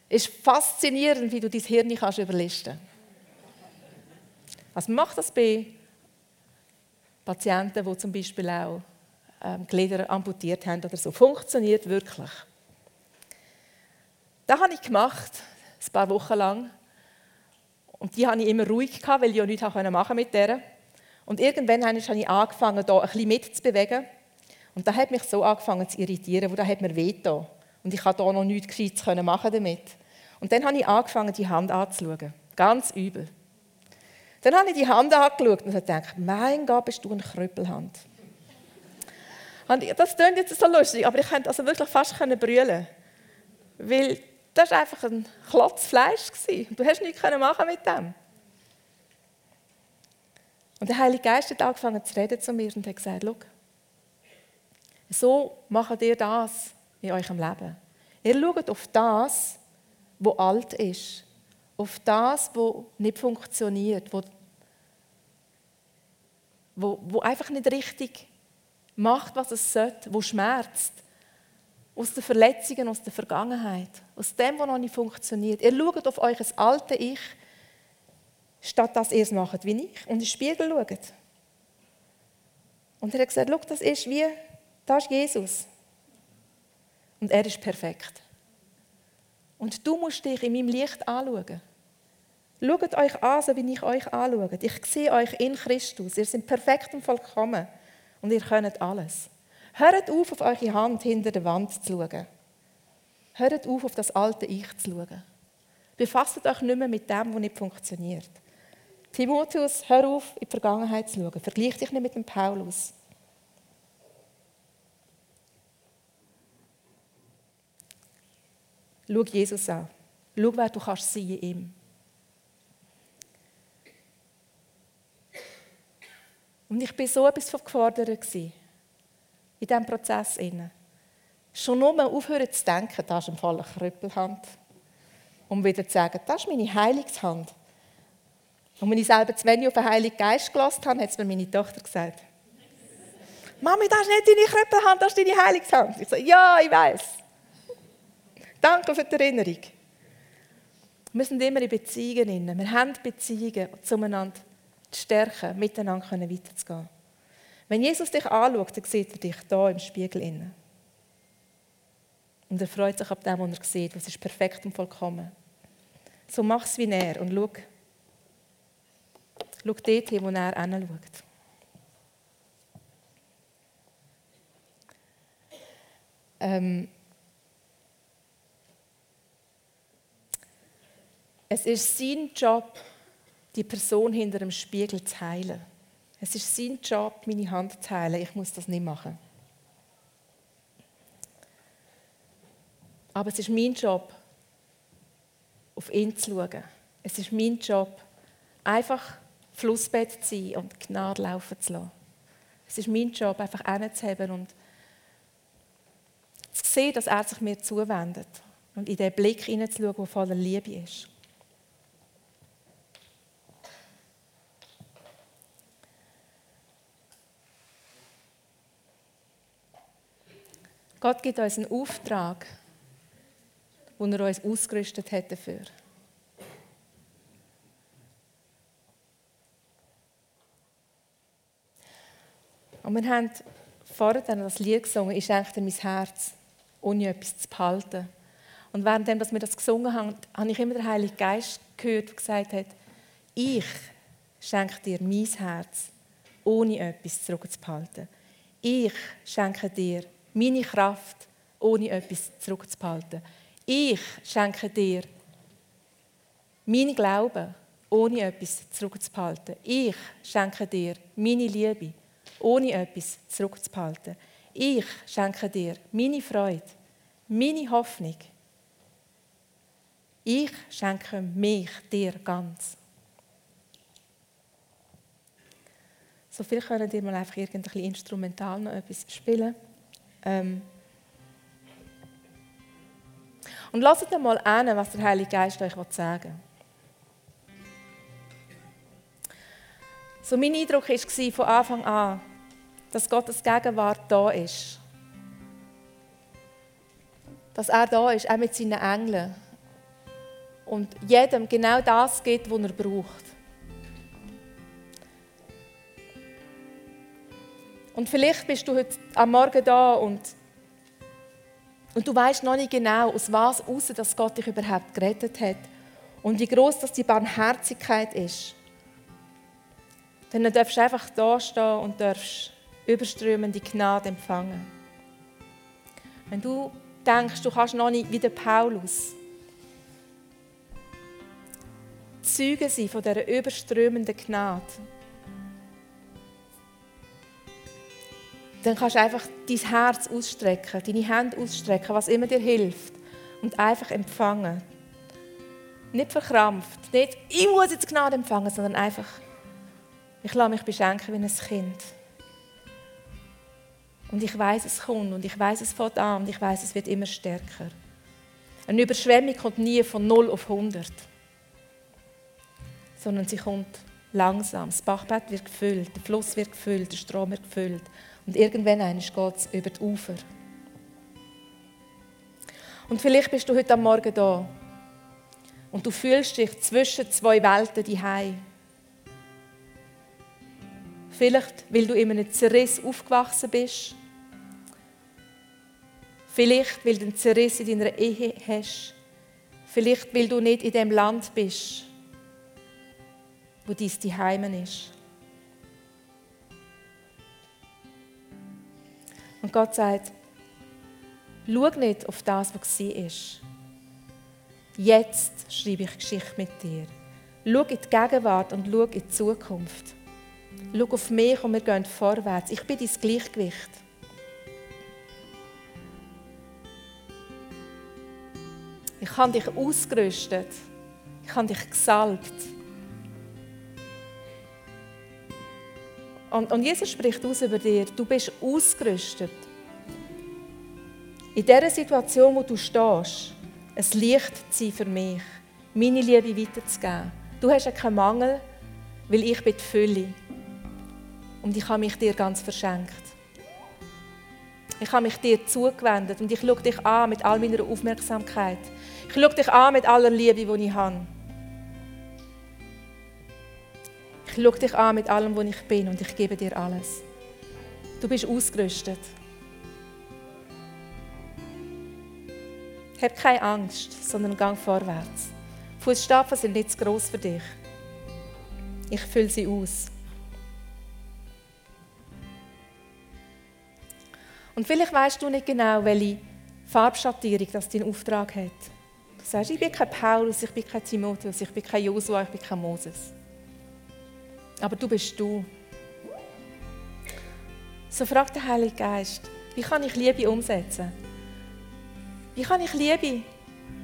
Es ist faszinierend, wie du dein Hirn kannst überlisten kannst. Also macht das bei Patienten, die zum Beispiel auch ähm, Glieder amputiert haben oder so. Funktioniert wirklich. Das habe ich gemacht, ein paar Wochen lang. Und die hatte ich immer ruhig, weil ich ja nichts machen mit der. Und irgendwann habe ich angefangen, hier ein bisschen mitzubewegen. Und das hat mich so angefangen zu irritieren, wo das hat mir wehgetan. Und ich konnte hier noch nichts Gescheites machen damit. Und dann habe ich angefangen, die Hand anzuschauen. Ganz übel. Dann habe ich die Hand angeschaut und gedacht, mein Gott, bist du eine Krüppelhand. das klingt jetzt so lustig, aber ich konnte also wirklich fast brüllen. Weil das war einfach ein Klotz Fleisch. Du hast nichts machen mit dem. Und der Heilige Geist hat angefangen zu reden zu mir und hat gesagt, Schau, so macht ihr das in eurem Leben. Ihr schaut auf das, was alt ist, auf das, was nicht funktioniert, wo, wo, wo einfach nicht richtig macht, was es sollte, wo schmerzt. Aus den Verletzungen, aus der Vergangenheit, aus dem, was noch nicht funktioniert. Ihr schaut auf euch alte Ich, statt dass ihr es macht wie ich und in den Spiegel schaut. Und er hat gesagt, Schau, das ist wie, das ist Jesus. Und er ist perfekt. Und du musst dich in meinem Licht anschauen. Schaut euch an, so wie ich euch anschaue. Ich sehe euch in Christus. Ihr seid perfekt und vollkommen. Und ihr könnt alles. Hört auf, auf eure Hand hinter der Wand zu schauen. Hört auf, auf das alte Ich zu schauen. Befasst euch nicht mehr mit dem, was nicht funktioniert. Timotheus, hör auf, in die Vergangenheit zu schauen. Vergleich dich nicht mit dem Paulus. Schau Jesus an. Schau, wer du kannst sein in ihm. Und ich war so etwas gefordert in diesem Prozess. Schon nur aufhören zu denken, das ist im Fall eine Krüppelhand. Um wieder zu sagen, das ist meine Heilungshand. Und wenn ich selber zu wenig auf den Heiligen Geist gelassen habe, hat es mir meine Tochter gesagt. Mami, das ist nicht deine Krüppelhand, das ist deine Heilungshand. Ich so, ja, ich weiß. Danke für die Erinnerung. Wir sind immer in Beziehungen. Wir haben Beziehungen zueinander zu stärken, miteinander weiterzugehen. Wenn Jesus dich anschaut, dann sieht er dich hier im Spiegel. Und er freut sich ab dem, was er sieht. Was ist perfekt und vollkommen. So mach es wie er und schau, schau dort hin, wo er hinschaut. Ähm, es ist sein Job, die Person hinter dem Spiegel zu heilen. Es ist sein Job, meine Hand zu heilen. Ich muss das nicht machen. Aber es ist mein Job, auf ihn zu schauen. Es ist mein Job, einfach Flussbett zu sein und Gnade laufen zu lassen. Es ist mein Job, einfach hinzuheben und zu sehen, dass er sich mir zuwendet und in den Blick hineinzuschauen, der voller Liebe ist. Gott gibt uns einen Auftrag, den er uns ausgerüstet hat dafür. Und wir haben vorher das Lied gesungen, ich schenke dir mein Herz, ohne etwas zu behalten. Und während wir das gesungen haben, habe ich immer den Heiligen Geist gehört, der gesagt hat, ich schenke dir mein Herz, ohne etwas zurückzuhalten. Ich schenke dir meine Kraft, ohne etwas zurückzuhalten. Ich schenke dir meinen Glauben, ohne etwas zurückzuhalten. Ich schenke dir meine Liebe, ohne etwas zurückzuhalten. Ich schenke dir meine Freude, meine Hoffnung. Ich schenke mich dir ganz. So viel können ihr mal einfach irgendwie instrumental noch etwas spielen. Ähm, Und lasst einmal an, was der Heilige Geist euch sagen will. So mein Eindruck war von Anfang an, dass Gottes Gegenwart da ist. Dass er da ist, auch mit seinen Engeln. Und jedem genau das gibt, was er braucht. Und vielleicht bist du heute am Morgen da und, und du weißt noch nicht genau, aus was raus, dass Gott dich überhaupt gerettet hat und wie groß das die Barmherzigkeit ist. Dann darfst du einfach da stehen und darfst überströmende Gnade empfangen. Wenn du denkst, du kannst noch nicht wie Paulus Zeuge sein von dieser überströmenden Gnade, dann kannst du einfach dein Herz ausstrecken, deine Hände ausstrecken, was immer dir hilft. Und einfach empfangen. Nicht verkrampft, nicht, ich muss jetzt Gnade empfangen, sondern einfach, ich lasse mich beschenken wie ein Kind. Und ich weiß, es kommt und ich weiß, es fängt an und ich weiß, es wird immer stärker. Eine Überschwemmung kommt nie von 0 auf 100, sondern sie kommt langsam. Das Bachbett wird gefüllt, der Fluss wird gefüllt, der Strom wird gefüllt. Und irgendwann geht es über die Ufer. Und vielleicht bist du heute am Morgen da und du fühlst dich zwischen zwei Welten die Vielleicht, weil du in einem Zerriss aufgewachsen bist. Vielleicht, weil du einen Zerriss in deiner Ehe hast. Vielleicht, weil du nicht in dem Land bist, wo dein Zuhause ist. Und Gott sagt, schau nicht auf das, was war. Jetzt schreibe ich Geschichte mit dir. Schau in die Gegenwart und schau in die Zukunft. Schau auf mich und wir gehen vorwärts. Ich bin dein Gleichgewicht. Ich habe dich ausgerüstet. Ich habe dich gesalbt. Und, und Jesus spricht aus über dir, du bist ausgerüstet. In dieser Situation, wo du stehst, ein Licht zu sein für mich, meine Liebe weiterzugeben. Du hast ja keinen Mangel, weil ich bin die Fülle. Und ich habe mich dir ganz verschenkt. Ich habe mich dir zugewendet und ich schaue dich an mit all meiner Aufmerksamkeit. Ich schaue dich an mit aller Liebe, die ich habe. Schaue dich an mit allem, wo ich bin und ich gebe dir alles. Du bist ausgerüstet. Hab keine Angst, sondern gang vorwärts. Fußstapfen sind nicht zu gross für dich. Ich fülle sie aus. Und vielleicht weißt du nicht genau, welche Farbschattierung das dein Auftrag hat. Du sagst, ich bin kein Paulus, ich bin kein Timotheus, ich bin kein Josua, ich bin kein Moses. Aber du bist du. So fragt der Heilige Geist, wie kann ich Liebe umsetzen? Wie kann ich Liebe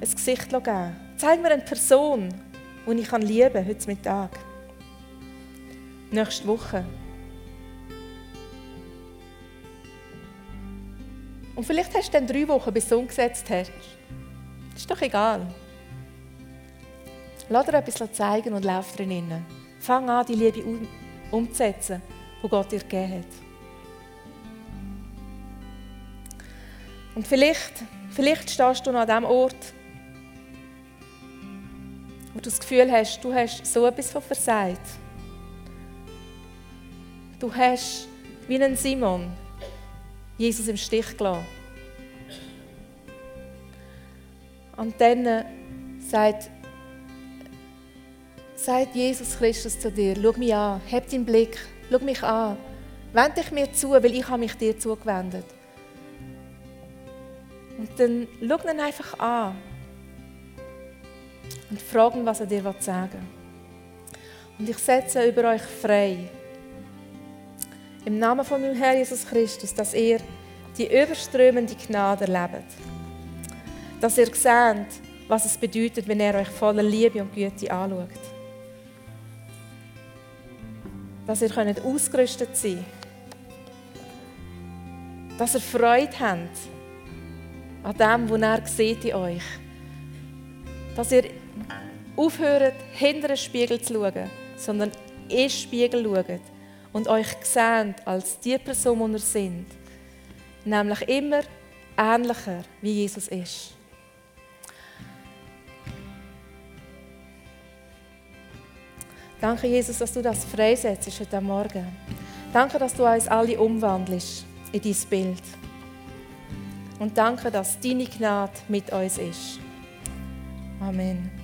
ein Gesicht geben? Zeig mir eine Person, die ich lieben kann, heute Mittag. Nächste Woche. Und vielleicht hast du dann drei Wochen, bis du umgesetzt hast. Ist doch egal. Lass dir etwas zeigen und lauf drin. Fang an, die Liebe umzusetzen, die Gott dir gegeben hat. Und vielleicht, vielleicht stehst du noch an dem Ort, wo du das Gefühl hast, du hast so etwas von versagt. Du hast, wie ein Simon, Jesus im Stich gelassen. Und dann sagt sagt Jesus Christus zu dir, schau mich an, heb deinen Blick, schau mich an, wende dich mir zu, weil ich habe mich dir zugewendet. Und dann schau ihn einfach an und frag ihn, was er dir sagen will. Und ich setze über euch frei, im Namen von meinem Herrn Jesus Christus, dass ihr die überströmende Gnade erlebt. Dass ihr seht, was es bedeutet, wenn er euch voller Liebe und Güte anschaut dass ihr ausgerüstet sein könnt. Dass ihr Freude habt an dem, was er sieht in euch. Dass ihr aufhört, hinter den Spiegel zu schauen, sondern in den Spiegel schaut und euch seht als die Person, die ihr seid. Nämlich immer ähnlicher, wie Jesus ist. Danke, Jesus, dass du das freisetzt heute Morgen. Danke, dass du uns alle umwandelst in dein Bild. Und danke, dass deine Gnade mit uns ist. Amen.